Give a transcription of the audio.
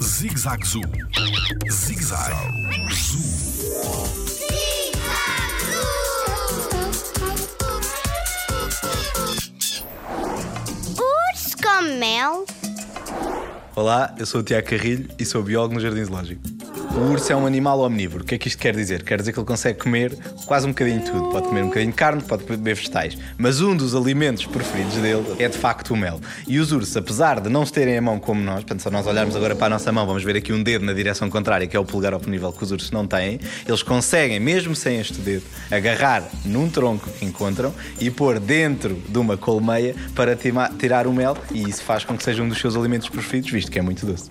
Zig-Zag Zoo. Zig-Zag Zoo. Urso com mel? Olá, eu sou o Tiago Carrilho e sou biólogo no Jardim Zoológico. O urso é um animal omnívoro. O que é que isto quer dizer? Quer dizer que ele consegue comer quase um bocadinho de tudo. Pode comer um bocadinho de carne, pode beber vegetais. Mas um dos alimentos preferidos dele é de facto o mel. E os ursos, apesar de não se terem a mão como nós, portanto, se nós olharmos agora para a nossa mão, vamos ver aqui um dedo na direção contrária, que é o polegar nível que os ursos não têm, eles conseguem, mesmo sem este dedo, agarrar num tronco que encontram e pôr dentro de uma colmeia para tirar o mel e isso faz com que seja um dos seus alimentos preferidos, visto que é muito doce.